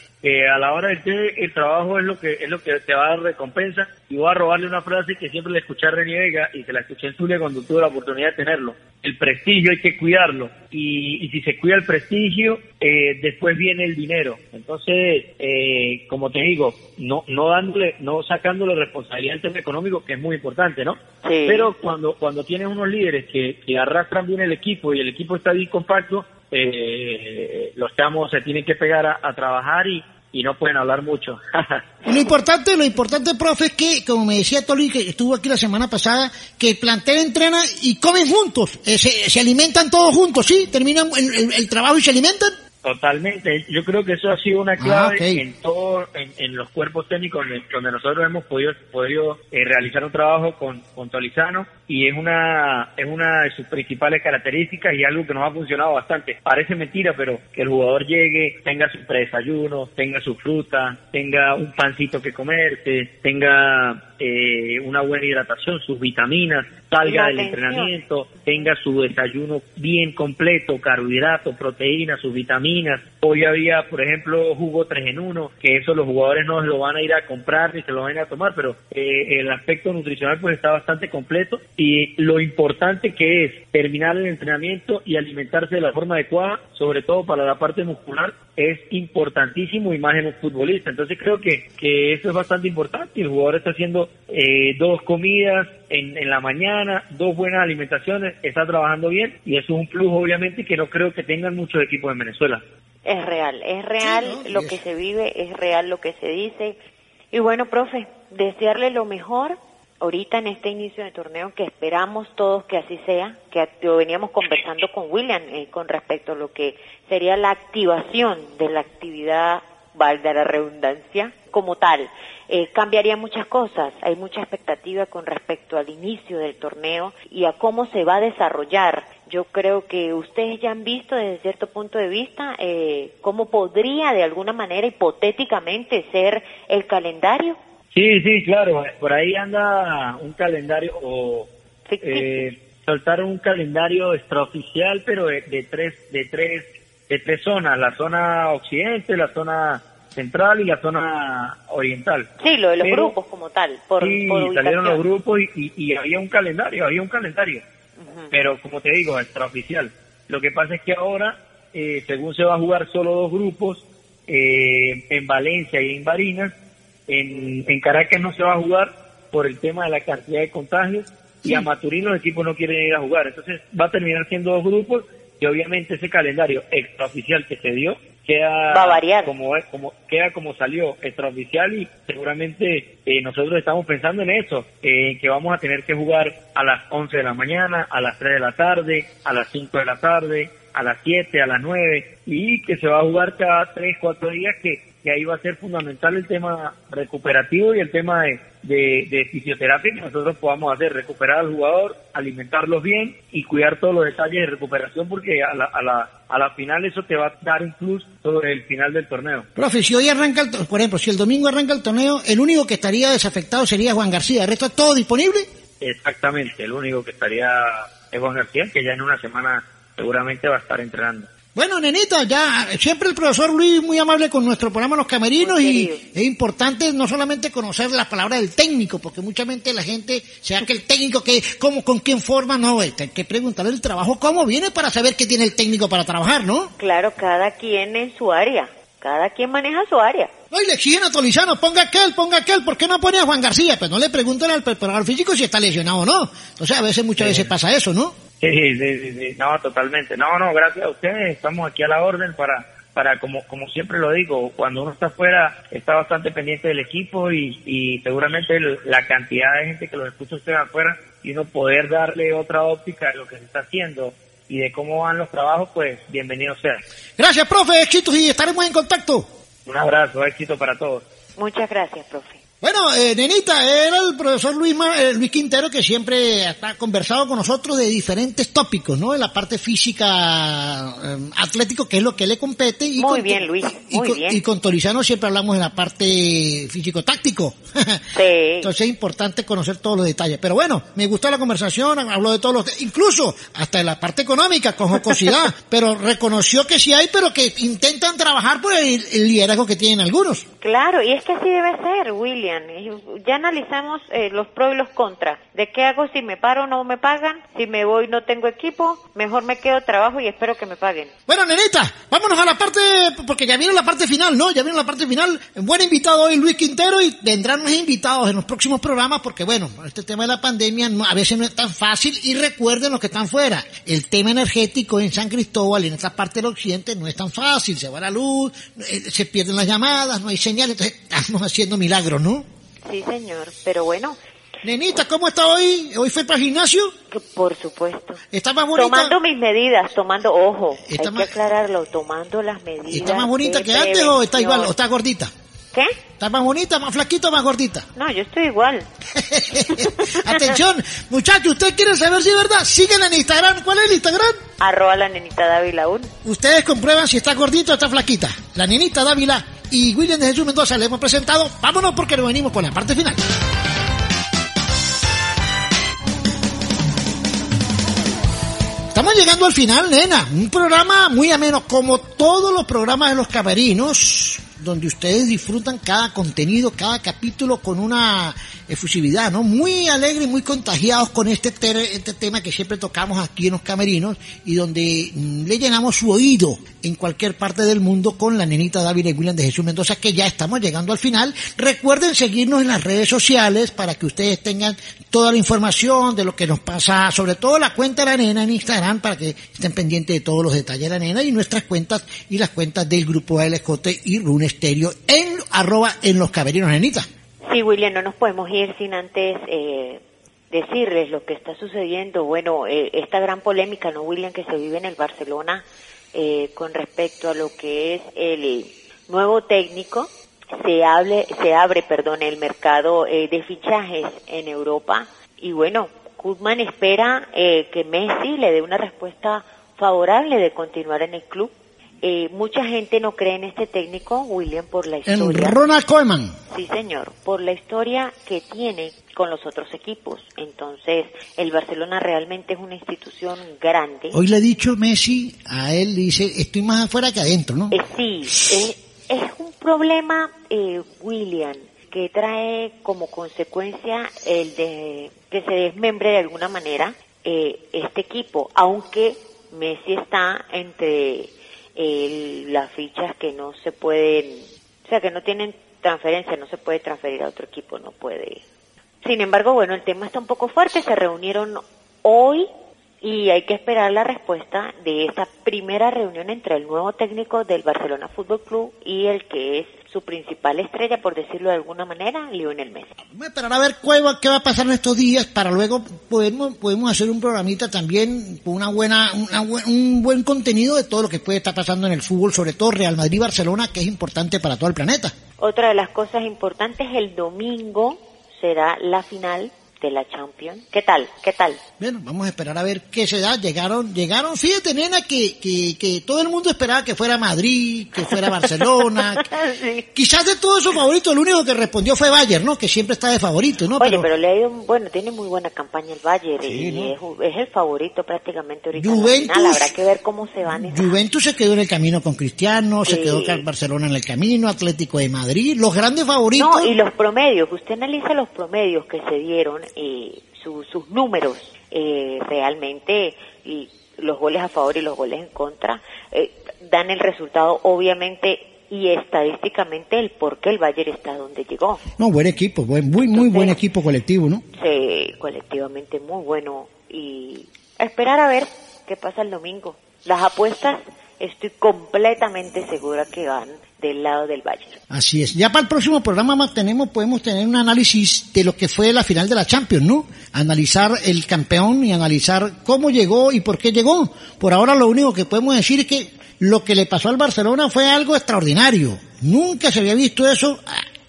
a la hora del té el trabajo es lo que es lo que te va a dar recompensa y voy a robarle una frase que siempre le escuché a René Vega y se la escuché en Zulia cuando tuve la oportunidad de tenerlo. El prestigio hay que cuidarlo y, y si se cuida el prestigio, eh, después viene el dinero. Entonces, eh, como te digo, no no dándole, no sacándole responsabilidad al tema económico, que es muy importante, ¿no? Pero cuando cuando tienes unos líderes que, que arrastran bien el equipo y el equipo está bien compacto, eh, los chamos se tienen que pegar a trabajar y, y no pueden hablar mucho. lo importante, lo importante, profe, es que, como me decía Toli, que estuvo aquí la semana pasada, que el plantel entrena y comen juntos, eh, se, alimentan todos juntos, ¿sí? Terminan el trabajo y se alimentan. Totalmente, yo creo que eso ha sido una ah, clave en todo, en, los cuerpos técnicos donde nosotros hemos podido, podido eh, realizar un trabajo con, con Tolizano y es una, es una de sus principales características y algo que nos ha funcionado bastante. Parece mentira, pero que el jugador llegue, tenga su predesayuno, tenga su fruta, tenga un pancito que comerse, tenga eh, una buena hidratación, sus vitaminas, salga del entrenamiento, tenga su desayuno bien completo, carbohidratos, proteínas, sus vitaminas. Hoy había, por ejemplo, jugo 3 en 1, que eso los jugadores no lo van a ir a comprar ni se lo van a tomar, pero eh, el aspecto nutricional pues está bastante completo y lo importante que es terminar el entrenamiento y alimentarse de la forma adecuada, sobre todo para la parte muscular, es importantísimo y más en un futbolista. Entonces creo que, que eso es bastante importante. El jugador está haciendo eh, dos comidas en, en la mañana, dos buenas alimentaciones, está trabajando bien y eso es un plus obviamente que no creo que tengan muchos equipos en Venezuela. Es real, es real lo que se vive, es real lo que se dice. Y bueno, profe, desearle lo mejor ahorita en este inicio de torneo, que esperamos todos que así sea, que lo veníamos conversando con William eh, con respecto a lo que sería la activación de la actividad, valga la redundancia, como tal. Eh, cambiaría muchas cosas, hay mucha expectativa con respecto al inicio del torneo y a cómo se va a desarrollar. Yo creo que ustedes ya han visto desde cierto punto de vista eh, cómo podría de alguna manera hipotéticamente ser el calendario Sí, sí, claro. Por ahí anda un calendario o eh, soltar un calendario extraoficial, pero de, tres, de tres, de tres zonas: la zona occidente, la zona central y la zona oriental. Sí, lo de los grupos como tal. Por, sí, salieron los grupos y, había un calendario, había un calendario. Pero como te digo, extraoficial. Lo que pasa es que ahora, eh, según se va a jugar solo dos grupos, eh, en Valencia y en Barinas, en, en Caracas no se va a jugar por el tema de la cantidad de contagios y a Maturín los equipos no quieren ir a jugar. Entonces va a terminar siendo dos grupos y obviamente ese calendario extraoficial que se dio queda como como queda como salió extraoficial y seguramente eh, nosotros estamos pensando en eso en que vamos a tener que jugar a las 11 de la mañana a las 3 de la tarde a las 5 de la tarde a las 7 a las 9 y que se va a jugar cada 3 4 días que que ahí va a ser fundamental el tema recuperativo y el tema de, de, fisioterapia que nosotros podamos hacer, recuperar al jugador, alimentarlos bien y cuidar todos los detalles de recuperación porque a la, a la, a la final eso te va a dar un plus sobre el final del torneo. Profe, si hoy arranca, el, por ejemplo, si el domingo arranca el torneo, el único que estaría desafectado sería Juan García, ¿el resto todo disponible? Exactamente, el único que estaría es Juan García, que ya en una semana seguramente va a estar entrenando. Bueno, nenita, ya siempre el profesor Luis muy amable con nuestro programa Los Camerinos y es importante no solamente conocer las palabras del técnico, porque mucha mente la gente, sea que el técnico que, cómo, con quién forma, no, hay que preguntarle el trabajo, cómo viene para saber qué tiene el técnico para trabajar, ¿no? Claro, cada quien en su área, cada quien maneja su área. No, y le exigen a Tolizano, ponga aquel, ponga aquel, ¿por qué no pone a Juan García? Pues no le preguntan al preparador físico si está lesionado o no. Entonces a veces, muchas veces pasa eso, ¿no? Sí, sí, sí, no, totalmente. No, no, gracias a ustedes, estamos aquí a la orden para, para como, como siempre lo digo, cuando uno está afuera está bastante pendiente del equipo y, y seguramente la cantidad de gente que los escucha ustedes afuera y uno poder darle otra óptica de lo que se está haciendo y de cómo van los trabajos, pues bienvenido sea. Gracias, profe, éxitos y estaremos en contacto. Un abrazo, éxito para todos. Muchas gracias, profe. Bueno, eh, nenita, era el profesor Luis, eh, Luis Quintero que siempre ha conversado con nosotros de diferentes tópicos, ¿no? De la parte física, eh, atlético, que es lo que le compete. Y muy bien, Luis, muy bien. Y con Torizano siempre hablamos de la parte físico-táctico. Sí. Entonces es importante conocer todos los detalles. Pero bueno, me gustó la conversación, habló de todos los, incluso hasta de la parte económica, con jocosidad, pero reconoció que sí hay, pero que intentan trabajar por el, el liderazgo que tienen algunos. Claro, y es que así debe ser, William ya analizamos eh, los pros y los contras. ¿De qué hago si me paro no me pagan? Si me voy no tengo equipo, mejor me quedo trabajo y espero que me paguen. Bueno, nenita, vámonos a la parte, porque ya vieron la parte final, ¿no? Ya vieron la parte final. Buen invitado hoy Luis Quintero y vendrán más invitados en los próximos programas porque, bueno, este tema de la pandemia a veces no es tan fácil y recuerden los que están fuera. El tema energético en San Cristóbal y en esta parte del occidente no es tan fácil. Se va la luz, eh, se pierden las llamadas, no hay señales, entonces estamos haciendo milagros, ¿no? Sí, señor, pero bueno. Nenita, ¿cómo está hoy? ¿Hoy fue para el gimnasio? Por supuesto. ¿Está más bonita? Tomando mis medidas, tomando, ojo, hay que aclararlo, tomando las medidas. ¿Está más bonita que antes o está igual, o está gordita? ¿Qué? ¿Está más bonita, más flaquita o más gordita? No, yo estoy igual. Atención, muchachos, ¿usted quiere saber si es verdad? Síguela en Instagram. ¿Cuál es el Instagram? Arroba la nenita Dávila 1. Ustedes comprueban si está gordita o está flaquita. La nenita Dávila y William de Jesús Mendoza le hemos presentado. Vámonos porque nos venimos con la parte final. Estamos llegando al final, nena. Un programa muy ameno, como todos los programas de los camerinos donde ustedes disfrutan cada contenido, cada capítulo con una efusividad, ¿no? Muy alegre y muy contagiados con este, este tema que siempre tocamos aquí en los camerinos y donde mm, le llenamos su oído en cualquier parte del mundo con la nenita David y William de Jesús Mendoza, que ya estamos llegando al final. Recuerden seguirnos en las redes sociales para que ustedes tengan toda la información de lo que nos pasa, sobre todo la cuenta de la nena en Instagram, para que estén pendientes de todos los detalles de la nena y nuestras cuentas y las cuentas del grupo ALJ y Rune En arroba en los camerinos, nenita. Sí, William, no nos podemos ir sin antes eh, decirles lo que está sucediendo. Bueno, eh, esta gran polémica, ¿no, William, que se vive en el Barcelona eh, con respecto a lo que es el nuevo técnico. Se, hable, se abre perdón, el mercado de fichajes en Europa y bueno, Kuzman espera que Messi le dé una respuesta favorable de continuar en el club eh, mucha gente no cree en este técnico, William, por la historia. En Ronald Koeman. Sí, señor, por la historia que tiene con los otros equipos. Entonces, el Barcelona realmente es una institución grande. Hoy le he dicho Messi, a él dice, estoy más afuera que adentro, ¿no? Eh, sí, es un problema, eh, William, que trae como consecuencia el de que se desmembre de alguna manera este equipo, aunque Messi está entre las fichas que no se pueden, o sea, que no tienen transferencia, no se puede transferir a otro equipo, no puede. Sin embargo, bueno, el tema está un poco fuerte. Se reunieron hoy y hay que esperar la respuesta de esa primera reunión entre el nuevo técnico del Barcelona Fútbol Club y el que es su principal estrella, por decirlo de alguna manera, Lionel Messi. Vamos a esperar a ver qué va, qué va a pasar en estos días para luego podemos, podemos hacer un programita también con una buena, una un buen contenido de todo lo que puede estar pasando en el fútbol, sobre todo Real Madrid-Barcelona, que es importante para todo el planeta. Otra de las cosas importantes, el domingo será la final de la Champions. ¿Qué tal? ¿Qué tal? Bueno, vamos a esperar a ver qué se da. Llegaron, llegaron, fíjate, nena, que, que, que todo el mundo esperaba que fuera Madrid, que fuera Barcelona. Sí. Quizás de todos sus favoritos, el único que respondió fue Bayern, ¿no? Que siempre está de favorito, ¿no? Oye, pero, le ha ido, bueno, tiene muy buena campaña el Bayern Sí, y ¿no? es, es el favorito prácticamente ahorita Juventus- final. Habrá que ver cómo se van Juventus se quedó en el camino con Cristiano, se quedó con Barcelona en el camino, Atlético de Madrid, los grandes favoritos. No, y los promedios, usted analiza los promedios que se dieron, eh, su- sus números, eh, realmente, y los goles a favor y los goles en contra, eh, dan el resultado, obviamente, y estadísticamente, el por qué el Bayern está donde llegó. No, buen equipo, buen, muy, muy buen equipo colectivo, ¿no? Se, colectivamente muy bueno, y a esperar a ver qué pasa el domingo. Las apuestas, estoy completamente segura que van del lado del Bayern. Así es. Ya para el próximo programa más tenemos, podemos tener un análisis de lo que fue la final de la Champions, ¿no? Analizar el campeón y analizar cómo llegó y por qué llegó. Por ahora lo único que podemos decir es que lo que le pasó al Barcelona fue algo extraordinario. Nunca se había visto eso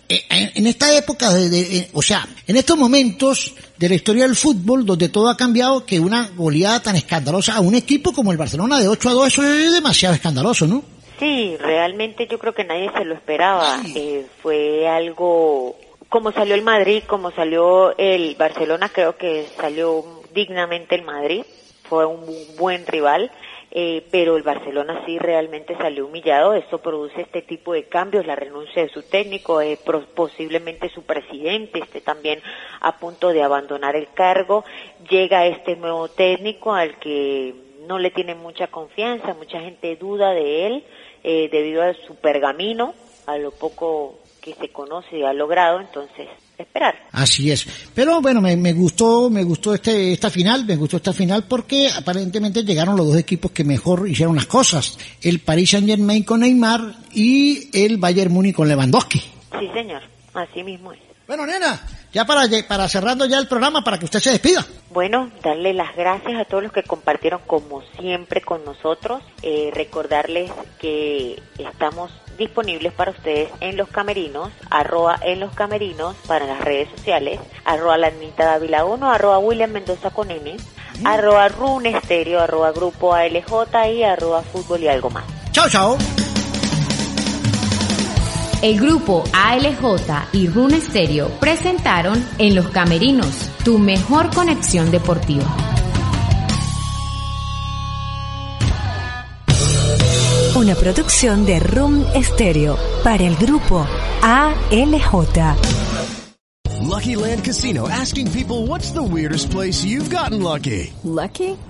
en esta época, de, de- o sea, en estos momentos de la historia del fútbol, donde todo ha cambiado, que una goleada tan escandalosa a un equipo como el Barcelona de 8 a 2, eso es demasiado escandaloso, ¿no? Sí, realmente yo creo que nadie se lo esperaba. Eh, fue algo como salió el Madrid, como salió el Barcelona, creo que salió dignamente el Madrid. Fue un buen rival. Eh, pero el Barcelona sí realmente salió humillado. Esto produce este tipo de cambios, la renuncia de su técnico, eh, posiblemente su presidente esté también a punto de abandonar el cargo. Llega este nuevo técnico al que no le tiene mucha confianza, mucha gente duda de él eh, debido a su pergamino, a lo poco que se conoce y ha logrado, entonces esperar. Así es. Pero bueno, me, me gustó, me gustó este, esta final, me gustó esta final porque aparentemente llegaron los dos equipos que mejor hicieron las cosas. El Paris Saint Germain con Neymar y el Bayern Múnich con Lewandowski. Sí, señor, así mismo es. Bueno, nena, ya para, para cerrando ya el programa para que usted se despida. Bueno, darle las gracias a todos los que compartieron como siempre con nosotros. Eh, recordarles que estamos disponibles para ustedes en los camerinos, arroba en los camerinos para las redes sociales, arroba la Anita Dávila 1, arroba William Mendoza con N, arroba Rune Estéreo, arroba Grupo ALJ y arroba Fútbol y algo más. Chao, chao. El grupo ALJ y Rune Stereo presentaron En los Camerinos, tu mejor conexión deportiva. Una producción de Room Stereo para el grupo ALJ. Lucky Land Casino asking people what's the weirdest place you've gotten lucky? Lucky?